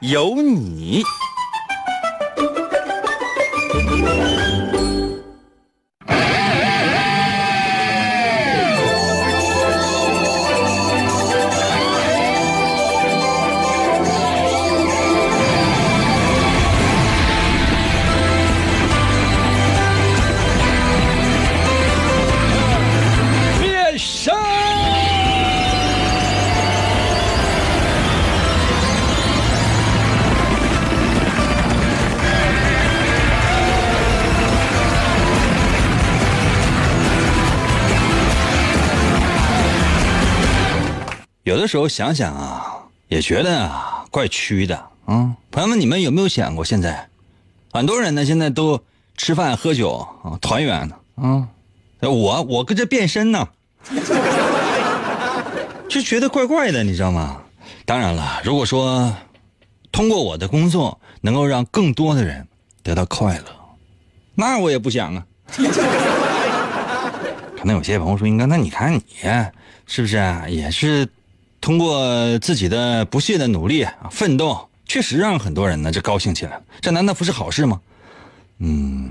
有你。有的时候想想啊，也觉得啊怪屈的啊。朋友们，你们有没有想过，现在很多人呢，现在都吃饭喝酒啊，团圆呢啊。我我跟这变身呢，就觉得怪怪的，你知道吗？当然了，如果说通过我的工作能够让更多的人得到快乐，那我也不想啊。可能有些朋友说：“应该，那你看你是不是也是通过自己的不懈的努力啊奋斗，确实让很多人呢这高兴起来，这难道不是好事吗？”嗯。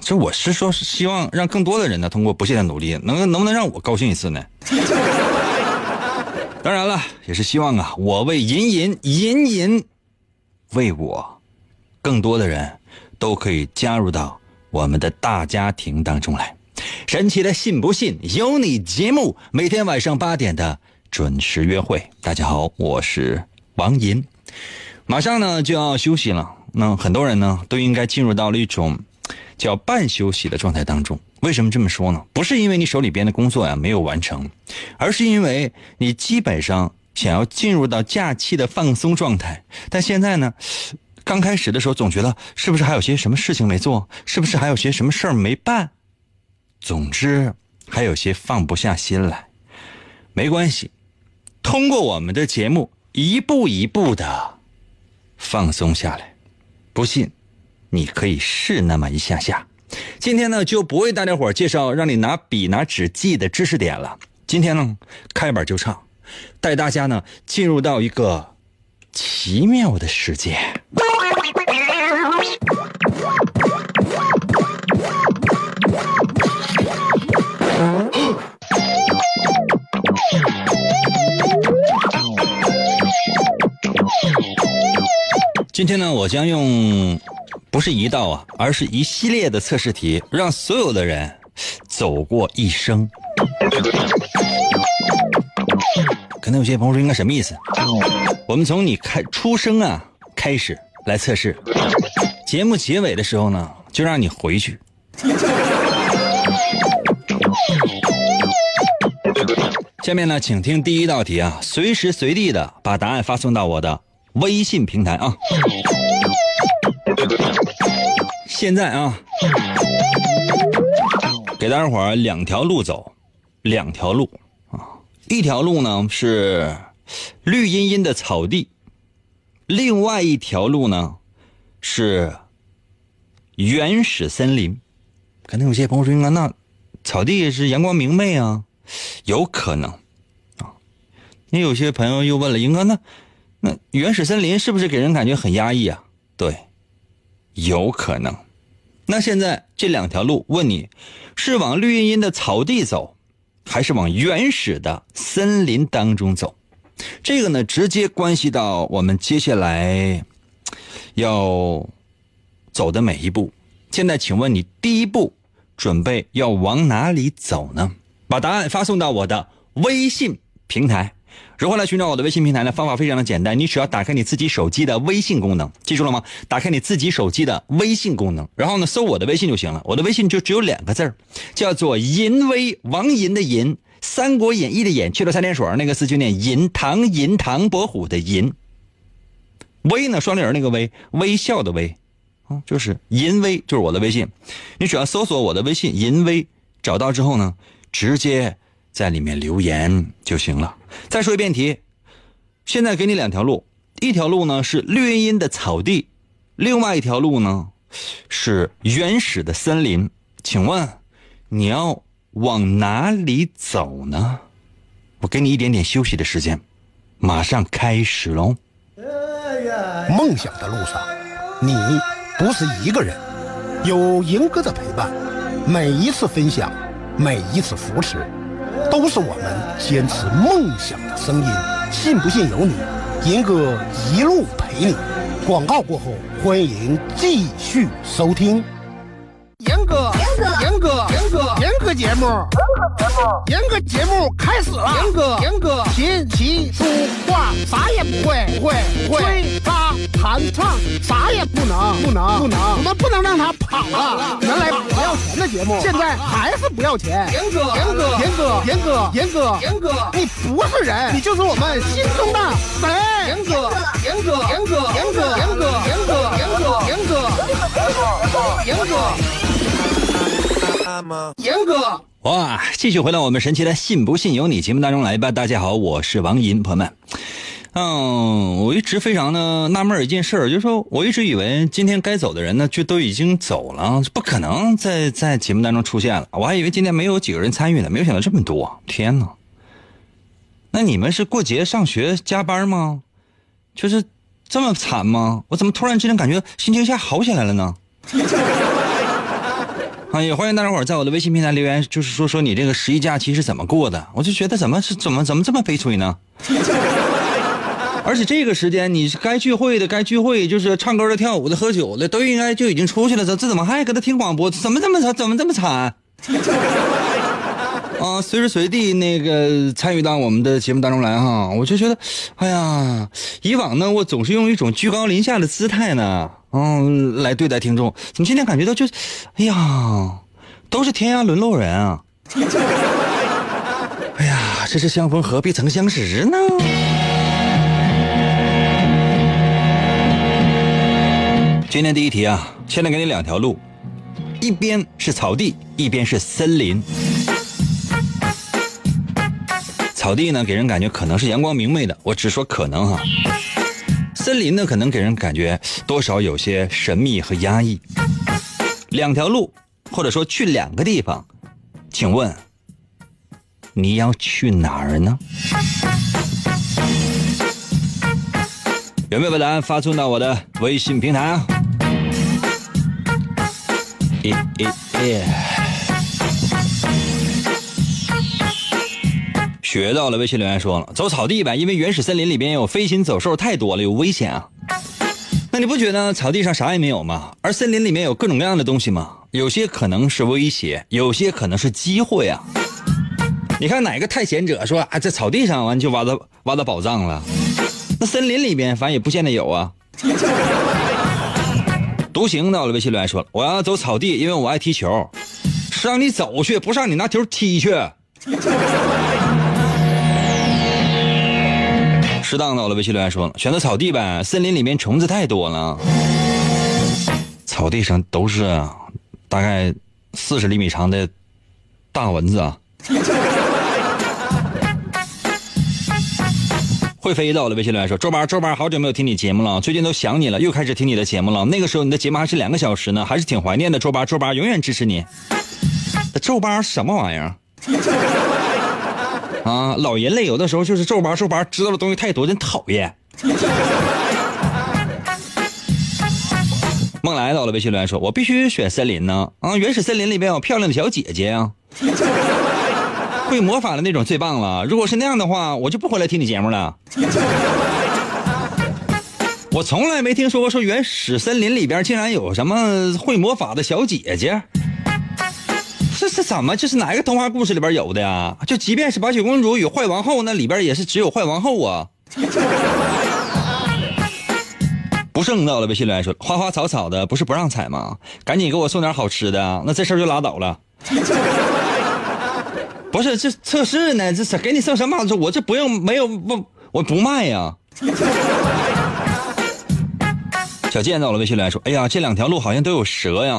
这我是说，是希望让更多的人呢，通过不懈的努力，能能不能让我高兴一次呢？当然了，也是希望啊，我为隐隐隐隐，为我，更多的人都可以加入到我们的大家庭当中来。神奇的信不信由你节目，每天晚上八点的准时约会。大家好，我是王银，马上呢就要休息了。那很多人呢都应该进入到了一种。叫半休息的状态当中，为什么这么说呢？不是因为你手里边的工作呀没有完成，而是因为你基本上想要进入到假期的放松状态。但现在呢，刚开始的时候总觉得是不是还有些什么事情没做，是不是还有些什么事儿没办？总之还有些放不下心来。没关系，通过我们的节目一步一步的放松下来。不信。你可以试那么一下下，今天呢就不为大家伙介绍让你拿笔拿纸记的知识点了。今天呢开板就唱，带大家呢进入到一个奇妙的世界。今天呢，我将用。不是一道啊，而是一系列的测试题，让所有的人走过一生。可能有些朋友说应该什么意思？我们从你开出生啊开始来测试，节目结尾的时候呢，就让你回去。下面呢，请听第一道题啊，随时随地的把答案发送到我的微信平台啊。现在啊，给大家伙两条路走，两条路啊，一条路呢是绿茵茵的草地，另外一条路呢是原始森林。可能有些朋友说：“应该那草地是阳光明媚啊，有可能啊。”那有些朋友又问了：“应该那那原始森林是不是给人感觉很压抑啊？”对。有可能，那现在这两条路，问你是往绿茵茵的草地走，还是往原始的森林当中走？这个呢，直接关系到我们接下来要走的每一步。现在，请问你第一步准备要往哪里走呢？把答案发送到我的微信平台。如何来寻找我的微信平台呢？方法非常的简单，你只要打开你自己手机的微信功能，记住了吗？打开你自己手机的微信功能，然后呢，搜我的微信就行了。我的微信就只有两个字叫做“银威”，王银的银，《三国演义》的演，去了三点水那个字就念银，唐银唐伯虎的银。微呢，双立人那个微，微笑的微，啊，就是淫微，就是我的微信。你只要搜索我的微信淫微，找到之后呢，直接在里面留言就行了。再说一遍题，现在给你两条路，一条路呢是绿茵茵的草地，另外一条路呢是原始的森林。请问你要往哪里走呢？我给你一点点休息的时间，马上开始喽。梦想的路上，你不是一个人，有赢哥的陪伴，每一次分享，每一次扶持，都是我们坚持梦想的声音。信不信由你，银哥一路陪你。广告过后，欢迎继续收听。严哥，严哥，严哥，严哥，严哥节目，严哥节目严哥节目开始了。严哥，严哥，琴棋书画啥也不会，不会，不会，弹唱啥也不能，不能，不能，我们不能让他跑了。原来不要钱的节目，现在还是不要钱。严哥，严哥，严哥，严哥，严哥，严哥，你不是人，你就是我们心中的神。严哥，严哥，严哥，严哥，严哥，严哥，严哥，严哥，严哥。严哥，哇！继续回到我们神奇的“信不信由你”节目当中来吧。大家好，我是王银，朋友们。嗯，我一直非常的纳闷一件事，就是说，我一直以为今天该走的人呢，就都已经走了，不可能在在节目当中出现了。我还以为今天没有几个人参与呢，没有想到这么多，天哪！那你们是过节上学加班吗？就是这么惨吗？我怎么突然之间感觉心情一下好起来了呢？啊，也欢迎大家伙在我的微信平台留言，就是说说你这个十一假期是怎么过的？我就觉得怎么是怎么怎么这么悲催呢？而且这个时间你该聚会的该聚会，就是唱歌的、跳舞的、喝酒的都应该就已经出去了，这这怎么还搁这听广播？怎么这么惨？怎么这么惨？啊，随时随地那个参与到我们的节目当中来哈，我就觉得，哎呀，以往呢我总是用一种居高临下的姿态呢。嗯，来对待听众，怎么今天感觉到就，哎呀，都是天涯沦落人啊！哎呀，这是相逢何必曾相识呢？今天第一题啊，现在给你两条路，一边是草地，一边是森林。草地呢，给人感觉可能是阳光明媚的，我只说可能哈。森林呢，可能给人感觉多少有些神秘和压抑。两条路，或者说去两个地方，请问你要去哪儿呢？有没有把答案发送到我的微信平台啊？学到了，微信留言说了，走草地呗，因为原始森林里边有飞禽走兽太多了，有危险啊。那你不觉得草地上啥也没有吗？而森林里面有各种各样的东西吗？有些可能是威胁，有些可能是机会啊。你看哪个探险者说啊，在草地上完就挖到挖到宝藏了？那森林里边反正也不见得有啊。独行到了，微信留言说了，我要走草地，因为我爱踢球，是让你走去，不是让你拿球踢去。适当的，我的微信留言说了，选择草地呗，森林里面虫子太多了，草地上都是大概四十厘米长的大蚊子啊，会飞到，我的微信留言说，周八周八好久没有听你节目了，最近都想你了，又开始听你的节目了，那个时候你的节目还是两个小时呢，还是挺怀念的，周八周八永远支持你，周八什么玩意儿？啊，老人类有的时候就是皱巴皱巴，知道的东西太多，真讨厌。梦来到了，微信留言说：“我必须选森林呢。啊，原始森林里边有漂亮的小姐姐啊，会魔法的那种最棒了。如果是那样的话，我就不回来听你节目了。我从来没听说过说原始森林里边竟然有什么会魔法的小姐姐。”这是怎么？这是哪一个童话故事里边有的呀？就即便是白雪公主与坏王后，那里边也是只有坏王后啊。不胜到了，微信留言说：花花草草的，不是不让采吗？赶紧给我送点好吃的，那这事儿就拉倒了。不是这测试呢？这是给你送什么？我这不用，没有不，我不卖呀。小健到了微信来说：“哎呀，这两条路好像都有蛇呀，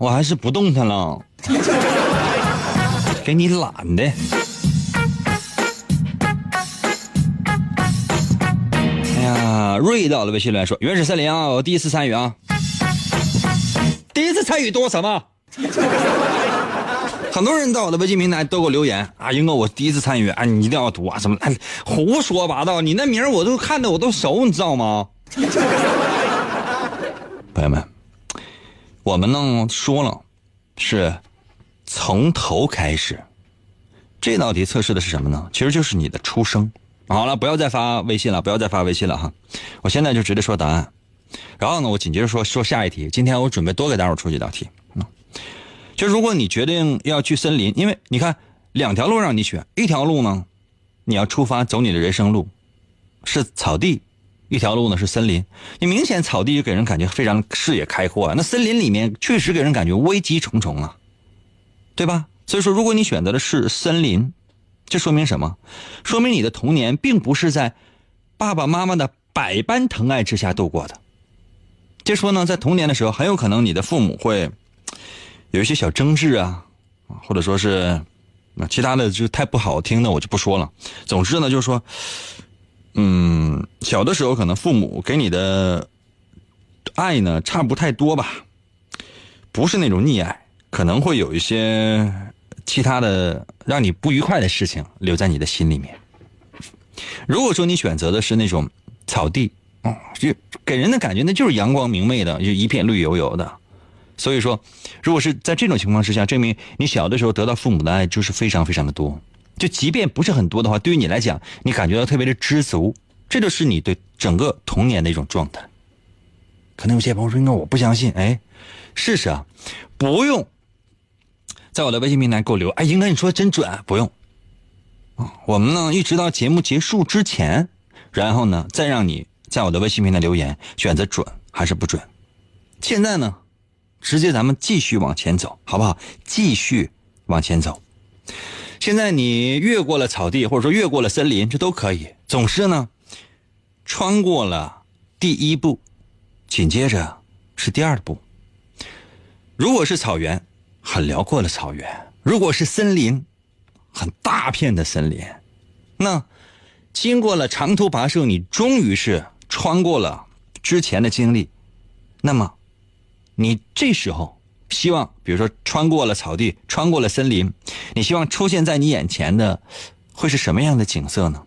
我还是不动弹了。”给你懒的。哎呀，瑞到了微信来说：“原始森林啊，我第一次参与啊，第一次参与多什么？”很多人到我的微信平台都给我留言啊，英哥，我第一次参与，啊，你一定要读啊，什么？胡说八道！你那名我都看的我都熟，你知道吗？朋友们，我们呢说了，是从头开始。这道题测试的是什么呢？其实就是你的出生。好了，不要再发微信了，不要再发微信了哈。我现在就直接说答案。然后呢，我紧接着说说下一题。今天我准备多给大伙出几道题。就如果你决定要去森林，因为你看两条路让你选，一条路呢，你要出发走你的人生路，是草地。一条路呢是森林，你明显草地就给人感觉非常视野开阔啊，那森林里面确实给人感觉危机重重啊，对吧？所以说，如果你选择的是森林，这说明什么？说明你的童年并不是在爸爸妈妈的百般疼爱之下度过的。就说呢，在童年的时候，很有可能你的父母会有一些小争执啊，或者说是那其他的就太不好听的，我就不说了。总之呢，就是说。嗯，小的时候可能父母给你的爱呢差不太多吧，不是那种溺爱，可能会有一些其他的让你不愉快的事情留在你的心里面。如果说你选择的是那种草地，哦，就给人的感觉那就是阳光明媚的，就一片绿油油的。所以说，如果是在这种情况之下，证明你小的时候得到父母的爱就是非常非常的多。就即便不是很多的话，对于你来讲，你感觉到特别的知足，这就是你对整个童年的一种状态。可能有些朋友说：“那我不相信。”哎，试试啊，不用在我的微信平台给我留。哎，应该，你说真准，不用。我们呢，一直到节目结束之前，然后呢，再让你在我的微信平台留言，选择准还是不准。现在呢，直接咱们继续往前走，好不好？继续往前走。现在你越过了草地，或者说越过了森林，这都可以。总是呢，穿过了第一步，紧接着是第二步。如果是草原，很辽阔的草原；如果是森林，很大片的森林。那经过了长途跋涉，你终于是穿过了之前的经历。那么，你这时候。希望，比如说穿过了草地，穿过了森林，你希望出现在你眼前的会是什么样的景色呢？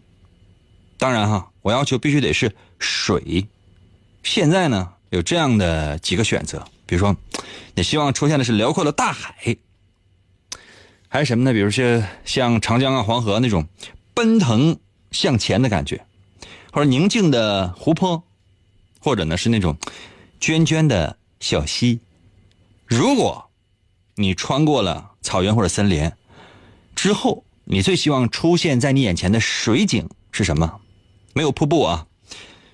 当然哈，我要求必须得是水。现在呢，有这样的几个选择，比如说，你希望出现的是辽阔的大海，还是什么呢？比如说像长江啊、黄河那种奔腾向前的感觉，或者宁静的湖泊，或者呢是那种涓涓的小溪。如果，你穿过了草原或者森林之后，你最希望出现在你眼前的水景是什么？没有瀑布啊，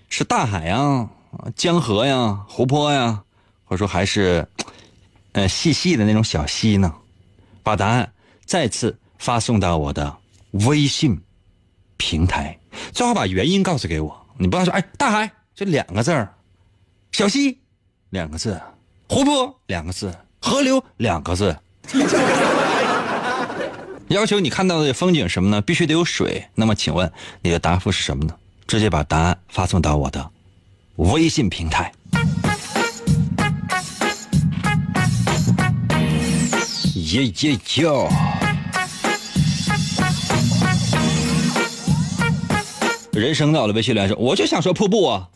是大海呀、江河呀、湖泊呀，或者说还是，呃，细细的那种小溪呢？把答案再次发送到我的微信平台，最好把原因告诉给我。你不要说，哎，大海就两个字儿，小溪两个字。湖泊两个字，河流两个字，要求你看到的风景什么呢？必须得有水。那么，请问你的答复是什么呢？直接把答案发送到我的微信平台。耶耶哟！人生到了微信来说，我就想说瀑布啊。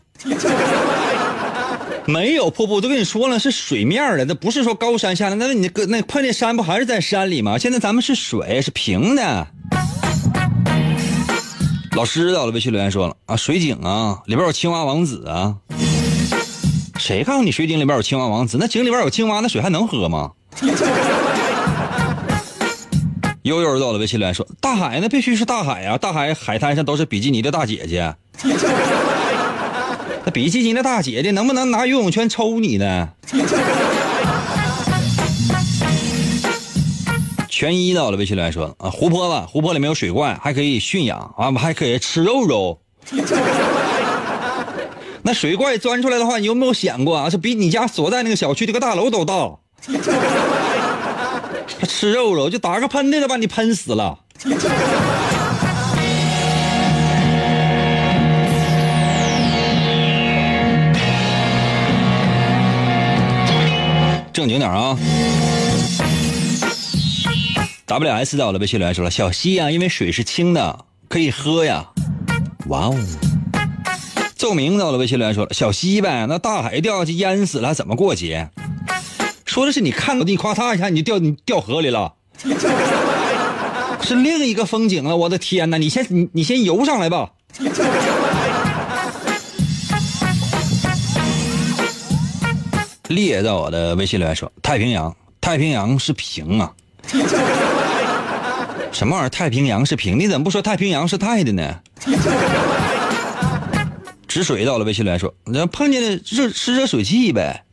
没有瀑布，都跟你说了是水面的，那不是说高山下来，那你搁那碰见山不还是在山里吗？现在咱们是水，是平的。老师到了，微信留言说了啊，水井啊，里边有青蛙王子啊。谁告诉你水井里边有青蛙王子？那井里边有青蛙，那水还能喝吗？悠悠到了，微信留言说，大海那必须是大海呀，大海海滩上都是比基尼的大姐姐。那比基尼的大姐姐能不能拿游泳圈抽你呢？全一到了，微信来说啊，湖泊吧，湖泊里面有水怪，还可以驯养啊，还可以吃肉肉。那水怪钻出来的话，你有没有想过啊？是比你家所在那个小区这个大楼都大。他 吃肉肉，就打个喷嚏都把你喷死了。正经点啊！W S 到了，微信留言说了：“小溪呀，因为水是清的，可以喝呀。”哇哦！奏明到了，微信留言说了：“小溪呗，那大海掉下去淹死了，怎么过节？”说的是你看到你夸嚓一下你就掉你掉河里了，是另一个风景了。我的天哪！你先你你先游上来吧。列到我的微信留言说：“太平洋，太平洋是平啊。”什么玩意儿？太平洋是平？你怎么不说太平洋是太的呢？止水到了，微信留言说：“那碰见的热是热水器呗。”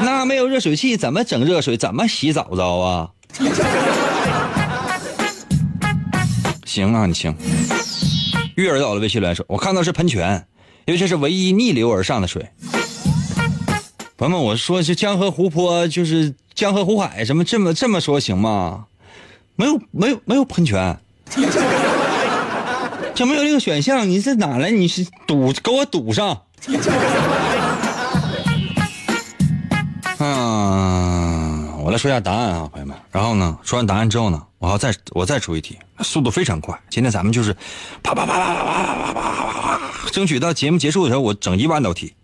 那没有热水器怎么整热水？怎么洗澡澡啊？行啊，你行。月儿到了，微信留言说：“我看到是喷泉，因为这是唯一逆流而上的水。”朋友们，我说是江河湖泊，就是江河湖海，什么这么这么说行吗？没有没有没有喷泉，就没有这个选项。你这哪来？你是堵给我堵上？嗯，我来说一下答案啊，朋友们。然后呢，说完答案之后呢，我要再我再出一题，速度非常快。今天咱们就是啪啪啪啪啪啪啪啪啪啪，争取到节目结束的时候，我整一万道题。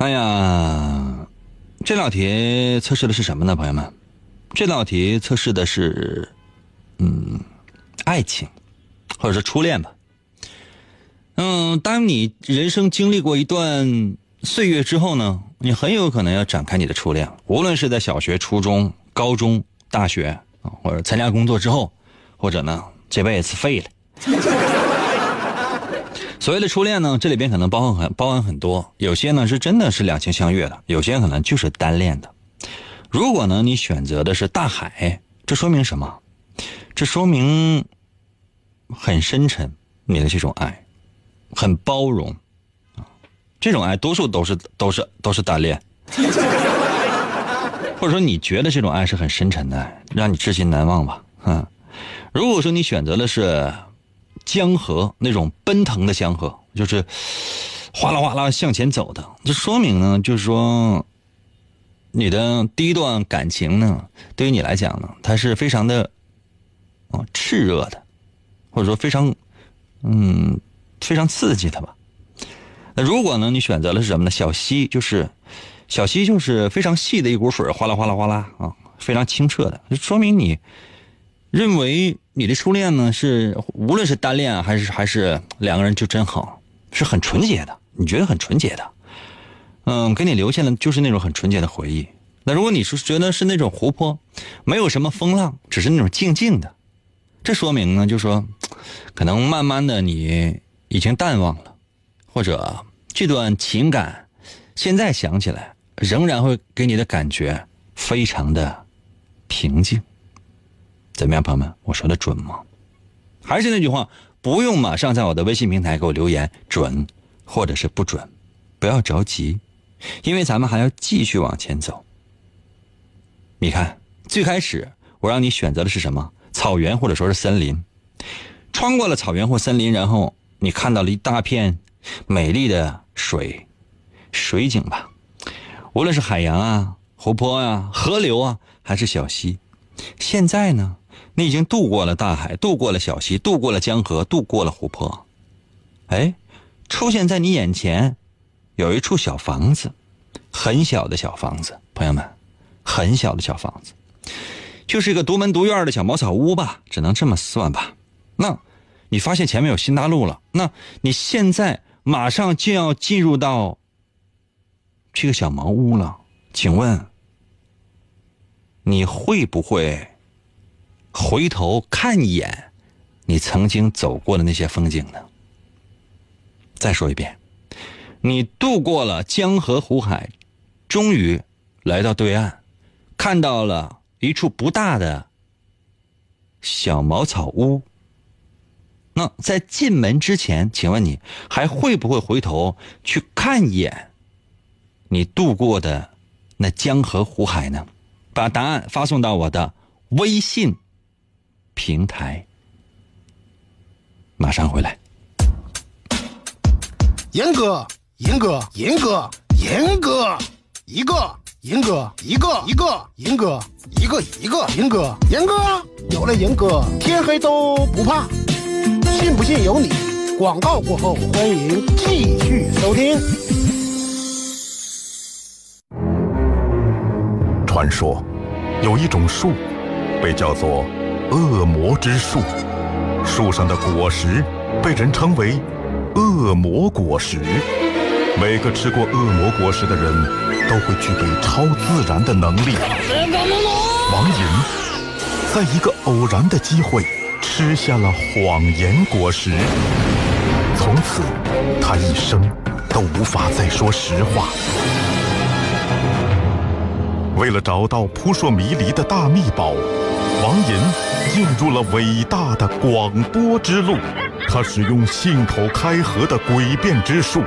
哎呀，这道题测试的是什么呢，朋友们？这道题测试的是，嗯，爱情，或者是初恋吧。嗯，当你人生经历过一段岁月之后呢，你很有可能要展开你的初恋。无论是在小学、初中、高中、大学啊，或者参加工作之后，或者呢这辈子废了。所谓的初恋呢，这里边可能包含很包含很多，有些呢是真的是两情相悦的，有些可能就是单恋的。如果呢你选择的是大海，这说明什么？这说明很深沉，你的这种爱很包容啊，这种爱多数都是都是都是单恋，或者说你觉得这种爱是很深沉的爱，让你至今难忘吧？嗯，如果说你选择的是。江河那种奔腾的江河，就是哗啦哗啦向前走的，这说明呢，就是说你的第一段感情呢，对于你来讲呢，它是非常的啊炽热的，或者说非常嗯非常刺激的吧。那如果呢，你选择了是什么呢？小溪就是小溪，就是非常细的一股水，哗啦哗啦哗啦啊，非常清澈的，就说明你认为。你的初恋呢？是无论是单恋还是还是两个人就真好，是很纯洁的。你觉得很纯洁的，嗯，给你留下的就是那种很纯洁的回忆。那如果你是觉得是那种湖泊，没有什么风浪，只是那种静静的，这说明呢，就说可能慢慢的你已经淡忘了，或者这段情感现在想起来仍然会给你的感觉非常的平静。怎么样，朋友们？我说的准吗？还是那句话，不用马上在我的微信平台给我留言准，或者是不准，不要着急，因为咱们还要继续往前走。你看，最开始我让你选择的是什么？草原或者说是森林。穿过了草原或森林，然后你看到了一大片美丽的水水景吧，无论是海洋啊、湖泊啊、河流啊，还是小溪。现在呢？你已经渡过了大海，渡过了小溪，渡过了江河，渡过了湖泊。哎，出现在你眼前，有一处小房子，很小的小房子，朋友们，很小的小房子，就是一个独门独院的小茅草屋吧，只能这么算吧。那，你发现前面有新大陆了？那你现在马上就要进入到这个小茅屋了，请问，你会不会？回头看一眼，你曾经走过的那些风景呢？再说一遍，你渡过了江河湖海，终于来到对岸，看到了一处不大的小茅草屋。那在进门之前，请问你还会不会回头去看一眼你度过的那江河湖海呢？把答案发送到我的微信平台。马上回来。严哥，严哥，严哥，严哥，一个，严哥，一个，一个，严哥，一个，一个，严哥，严哥，有了严哥，天黑都不怕。信不信由你。广告过后，欢迎继续收听。传说有一种树，被叫做恶魔之树，树上的果实被人称为恶魔果实。每个吃过恶魔果实的人都会具备超自然的能力。王银在一个偶然的机会。吃下了谎言果实，从此他一生都无法再说实话。为了找到扑朔迷离的大秘宝，王银进入了伟大的广播之路。他使用信口开河的诡辩之术，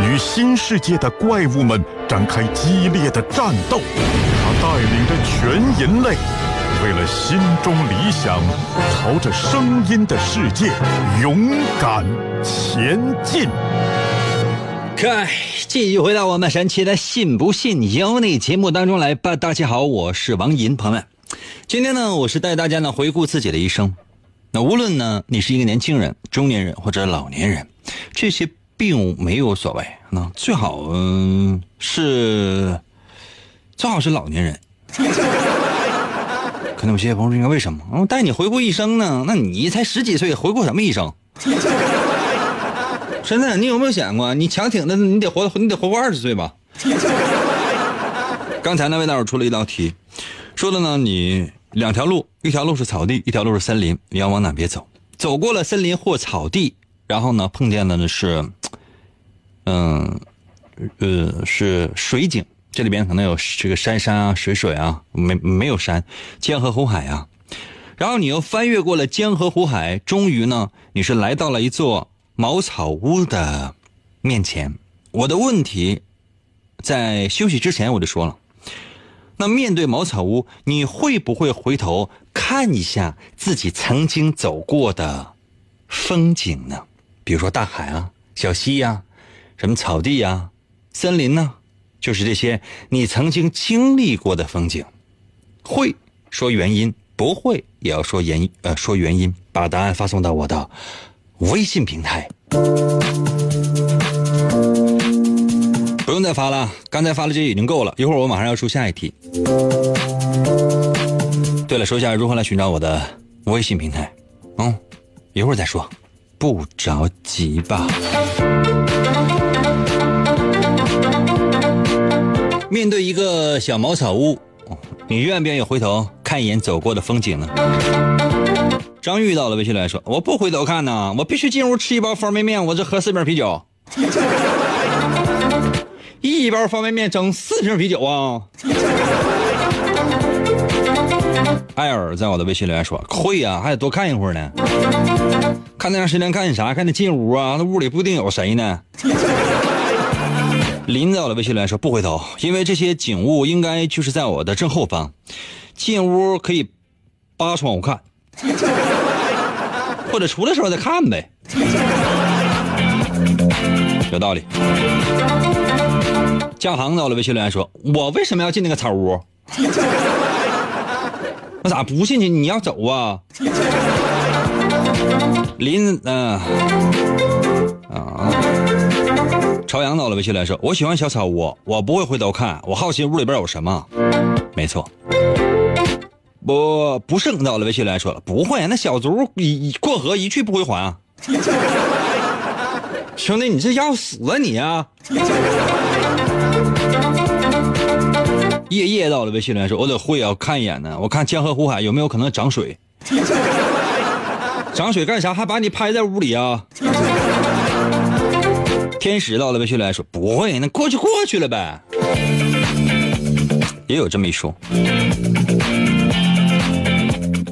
与新世界的怪物们展开激烈的战斗。他带领着全人类。为了心中理想，朝着声音的世界勇敢前进。开，继续回到我们神奇的“信不信由你”节目当中来吧。大家好，我是王银，朋友们，今天呢，我是带大家呢回顾自己的一生。那无论呢，你是一个年轻人、中年人或者老年人，这些并没有所谓。那最好嗯是，最好是老年人。可能有些朋友说：“为什么？我带你回顾一生呢？那你才十几岁，回顾什么一生？真的，你有没有想过，你强挺的，你得活，你得活过二十岁吧？” 刚才那位大伙出了一道题，说的呢，你两条路，一条路是草地，一条路是森林，你要往哪边走？走过了森林或草地，然后呢，碰见的呢是，嗯，呃，是水井。这里边可能有这个山山啊、水水啊，没没有山，江河湖海啊。然后你又翻越过了江河湖海，终于呢，你是来到了一座茅草屋的面前。我的问题，在休息之前我就说了，那面对茅草屋，你会不会回头看一下自己曾经走过的风景呢？比如说大海啊、小溪呀、什么草地呀、森林呢？就是这些你曾经经历过的风景，会说原因，不会也要说原因呃说原因，把答案发送到我的微信平台。再发了，刚才发了这已经够了。一会儿我马上要出下一题。对了，说一下如何来寻找我的微信平台。嗯，一会儿再说，不着急吧。面对一个小茅草屋，你愿不愿意回头看一眼走过的风景呢？张玉到了微信来说：“我不回头看呐，我必须进屋吃一包方便面，我这喝四瓶啤酒。一包方便面整四瓶啤酒啊！” 艾尔在我的微信留言说：“会呀，还得多看一会儿呢。看那长时间干啥？看得进屋啊，那屋里不一定有谁呢。”林在我的微信里说不回头，因为这些景物应该就是在我的正后方。进屋可以扒窗户看，或者出来时候再看呗。有道理。江航到了微信留言说：“我为什么要进那个草屋？我咋不进去？你要走啊？”林，嗯，啊。朝阳到了微信来说：“我喜欢小草屋，我不会回头看，我好奇屋里边有什么。”没错，不不是到了微信来说了，不会，那小卒一过河一去不回还啊！兄弟，你这要死啊你啊！夜夜到了微信来说：“我得会啊，看一眼呢，我看江河湖海有没有可能涨水？涨水干啥？还把你拍在屋里啊？”天使到了微信来说不会，那过去过去了呗。也有这么一说。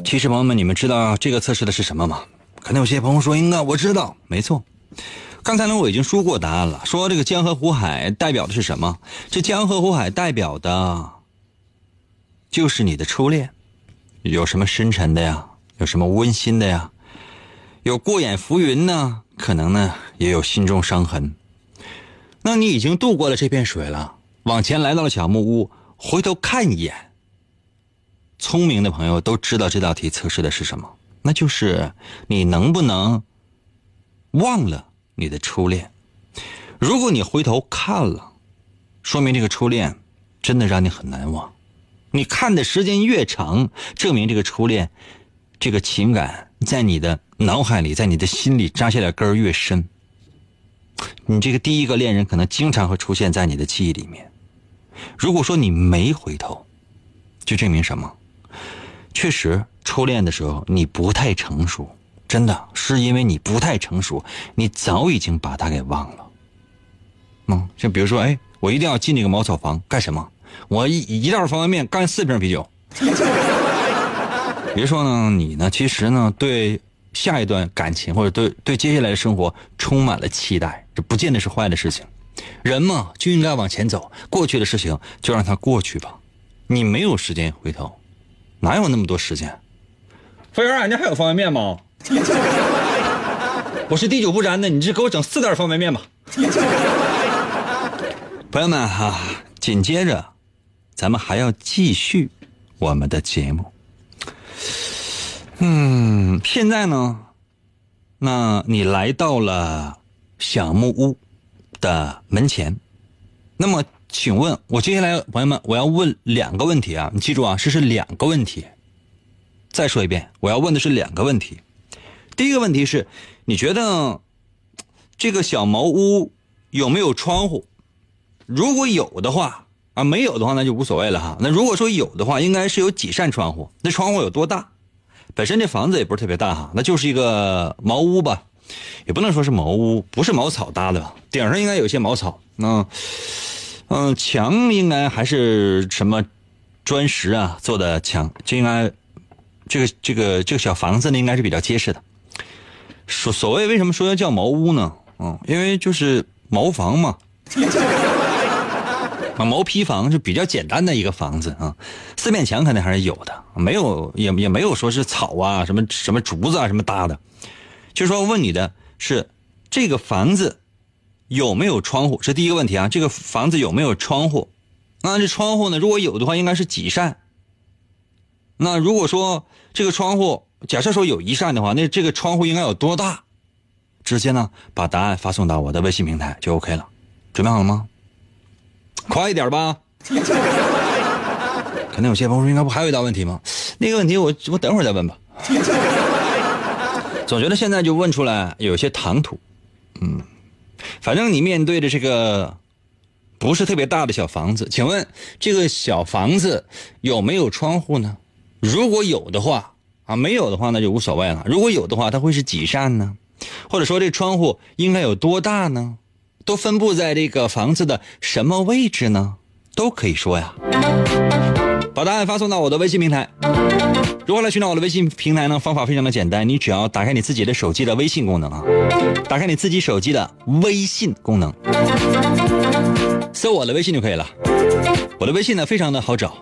其实朋友们，你们知道这个测试的是什么吗？可能有些朋友说：“英哥，我知道，没错。刚才呢，我已经说过答案了，说这个江河湖海代表的是什么？这江河湖海代表的，就是你的初恋。有什么深沉的呀？有什么温馨的呀？有过眼浮云呢？可能呢，也有心中伤痕。那你已经渡过了这片水了，往前来到了小木屋，回头看一眼。聪明的朋友都知道这道题测试的是什么。”那就是你能不能忘了你的初恋？如果你回头看了，说明这个初恋真的让你很难忘。你看的时间越长，证明这个初恋这个情感在你的脑海里，在你的心里扎下的根儿越深。你这个第一个恋人可能经常会出现在你的记忆里面。如果说你没回头，就证明什么？确实。初恋的时候，你不太成熟，真的是因为你不太成熟，你早已经把他给忘了。嗯，就比如说，哎，我一定要进那个茅草房干什么？我一一袋方便面干四瓶啤酒。别说呢，你呢，其实呢，对下一段感情或者对对接下来的生活充满了期待，这不见得是坏的事情。人嘛，就应该往前走，过去的事情就让它过去吧。你没有时间回头，哪有那么多时间？服务员，俺家还有方便面吗？我是滴酒不沾的，你这给我整四袋方便面吧。朋友们哈，紧接着，咱们还要继续我们的节目。嗯，现在呢，那你来到了小木屋的门前，那么，请问我接下来，朋友们，我要问两个问题啊，你记住啊，这是两个问题。再说一遍，我要问的是两个问题。第一个问题是，你觉得这个小茅屋有没有窗户？如果有的话，啊，没有的话那就无所谓了哈。那如果说有的话，应该是有几扇窗户？那窗户有多大？本身这房子也不是特别大哈，那就是一个茅屋吧，也不能说是茅屋，不是茅草搭的吧？顶上应该有些茅草。那，嗯，墙应该还是什么砖石啊做的墙，这应该。这个这个这个小房子呢，应该是比较结实的。所所谓为什么说要叫茅屋呢？嗯，因为就是茅房嘛，啊，毛坯房是比较简单的一个房子啊。四面墙肯定还是有的，没有也也没有说是草啊什么什么竹子啊什么搭的。就说问你的是这个房子有没有窗户？是第一个问题啊。这个房子有没有窗户？那这窗户呢？如果有的话，应该是几扇？那如果说这个窗户，假设说有一扇的话，那这个窗户应该有多大？直接呢把答案发送到我的微信平台就 OK 了。准备好了吗？快一点吧！可能有些朋友说，应该不还有一道问题吗？那个问题我我等会儿再问吧。总觉得现在就问出来有些唐突。嗯，反正你面对着这个不是特别大的小房子，请问这个小房子有没有窗户呢？如果有的话，啊，没有的话那就无所谓了。如果有的话，它会是几扇呢？或者说这窗户应该有多大呢？都分布在这个房子的什么位置呢？都可以说呀。把答案发送到我的微信平台。如何来寻找我的微信平台呢？方法非常的简单，你只要打开你自己的手机的微信功能啊，打开你自己手机的微信功能，搜我的微信就可以了。我的微信呢非常的好找。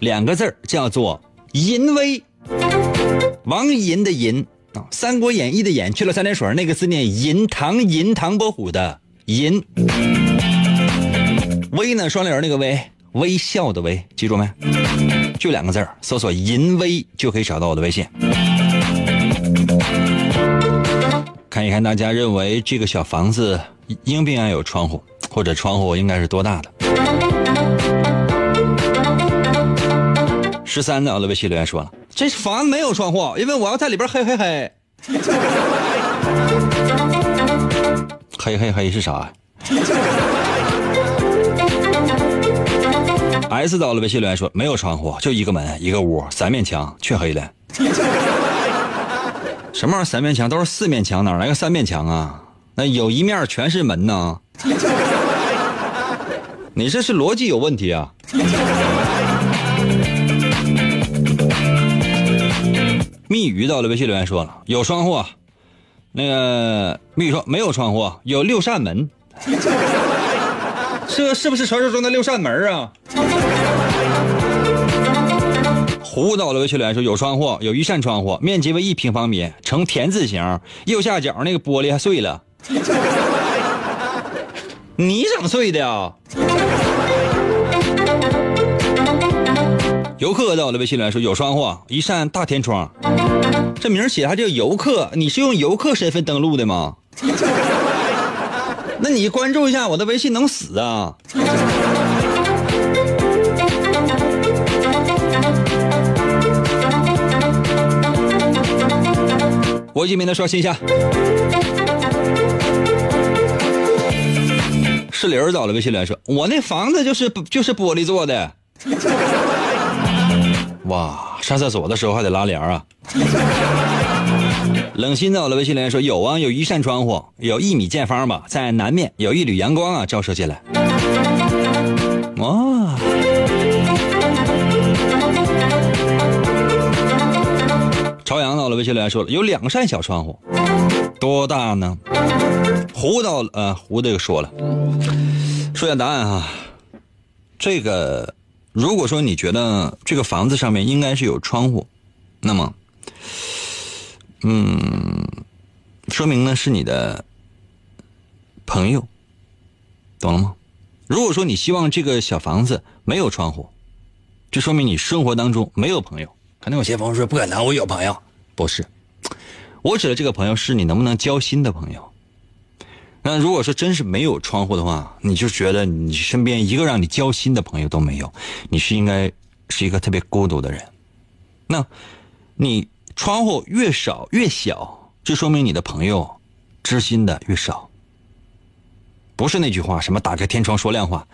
两个字儿叫做“淫威”，王银的银啊，《三国演义》的演去了三点水，那个字念淫，唐淫，唐伯虎的银。微呢，双立人那个微，微笑的微，记住没？就两个字儿，搜索“淫威”就可以找到我的微信。看一看大家认为这个小房子应不应该有窗户，或者窗户应该是多大的？十三的我的微信留言说了，这房子没有窗户，因为我要在里边嘿嘿嘿。嘿嘿嘿是啥？S 到了微信留言说没有窗户，就一个门一个屋，三面墙黢黑的。什么玩意儿？三面墙都是四面墙，哪来个三面墙啊？那有一面全是门呢？你这是逻辑有问题啊！密语到了微信留言说了有窗户，那个密语说没有窗户，有六扇门。这是不是传说中的六扇门啊？胡到了微信留言说有窗户，有一扇窗户，面积为一平方米，呈田字形，右下角那个玻璃还碎了。你整碎的呀？游客在我的微信里说有窗户，一扇大天窗。这名写还叫游客，你是用游客身份登录的吗？那你关注一下我的微信能死啊？我一名的刷新一下。是林儿找了微信来说，我那房子就是就是玻璃做的。哇，上厕所的时候还得拉帘啊。冷心找了微信留言说，有啊，有一扇窗户，有一米见方吧，在南面有一缕阳光啊，照射进来。哇。朝阳到了微信留言说了，有两扇小窗户，多大呢？胡到呃胡这个说了，说下答案啊。这个如果说你觉得这个房子上面应该是有窗户，那么，嗯，说明呢是你的朋友，懂了吗？如果说你希望这个小房子没有窗户，就说明你生活当中没有朋友。可能有些朋友说不可能，我有朋友，不是，我指的这个朋友是你能不能交心的朋友。那如果说真是没有窗户的话，你就觉得你身边一个让你交心的朋友都没有，你是应该是一个特别孤独的人。那，你窗户越少越小，就说明你的朋友知心的越少。不是那句话，什么打开天窗说亮话，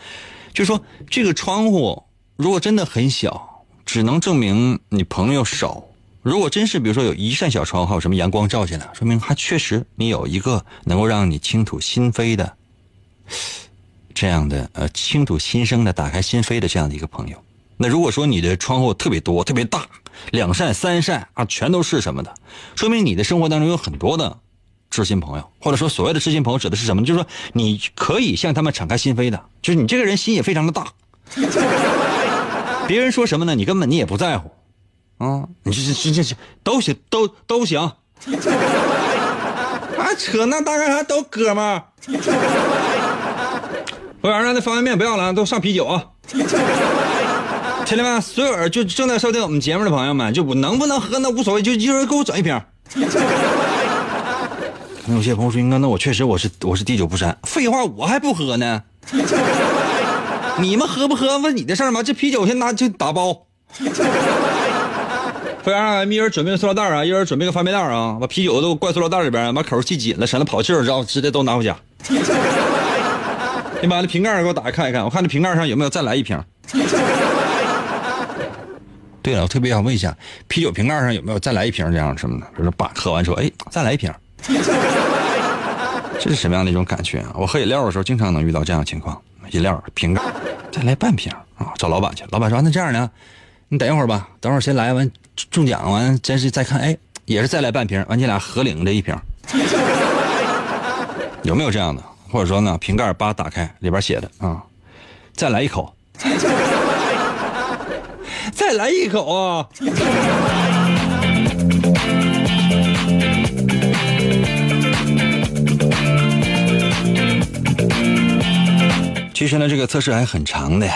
就说这个窗户如果真的很小。只能证明你朋友少。如果真是比如说有一扇小窗，还有什么阳光照进来，说明还确实你有一个能够让你倾吐心扉的这样的呃倾吐心声的打开心扉的这样的一个朋友。那如果说你的窗户特别多、特别大，两扇、三扇啊，全都是什么的，说明你的生活当中有很多的知心朋友，或者说所谓的知心朋友指的是什么？就是说你可以向他们敞开心扉的，就是你这个人心也非常的大。别人说什么呢？你根本你也不在乎，啊，你这这这这都行，都都行，啊，扯那大干啥？都哥们儿。服务员，那方便面不要了，都上啤酒啊！亲戚们，所有人就正在收听我们节目的朋友们，就能不能喝那无所谓，就一人给我整一瓶。那有些朋友说，那那我确实我是我是滴酒不沾。废话，我还不喝呢。你们喝不喝问你的事儿吗？这啤酒先拿就打包。服务员，一人准备个塑料袋啊，一人准备个方便袋啊，把啤酒都灌塑料袋里边，把口系紧了，省得跑气儿，然后直接都拿回家。你把那瓶盖给我打开看一看，我看那瓶盖上有没有再来一瓶。对了，我特别想问一下，啤酒瓶盖上有没有再来一瓶这样什么的？就是把喝完之后，哎，再来一瓶。这是什么样的一种感觉啊？我喝饮料的时候经常能遇到这样的情况。饮料瓶盖，再来半瓶啊！找老板去，老板说：“那这样呢，你等一会儿吧，等会儿先来完中奖完，真是再看，哎，也是再来半瓶，完你俩合领这一瓶，有没有这样的？或者说呢，瓶盖叭打开，里边写的啊，再来一口，再来一口啊！”其实呢，这个测试还很长的，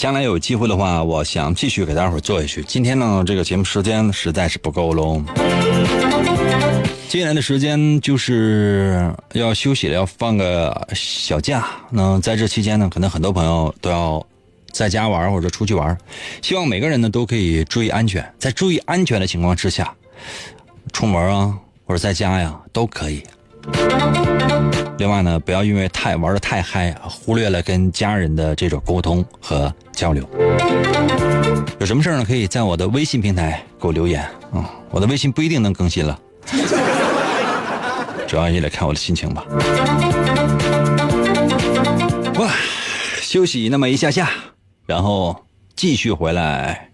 将来有机会的话，我想继续给大伙儿做下去。今天呢，这个节目时间实在是不够喽。接下来的时间就是要休息了，要放个小假。那在这期间呢，可能很多朋友都要在家玩或者出去玩，希望每个人呢都可以注意安全，在注意安全的情况之下，出门啊或者在家呀都可以。另外呢，不要因为太玩的太嗨，忽略了跟家人的这种沟通和交流。有什么事儿呢？可以在我的微信平台给我留言啊。我的微信不一定能更新了，主要也得看我的心情吧。哇，休息那么一下下，然后继续回来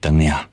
等你啊。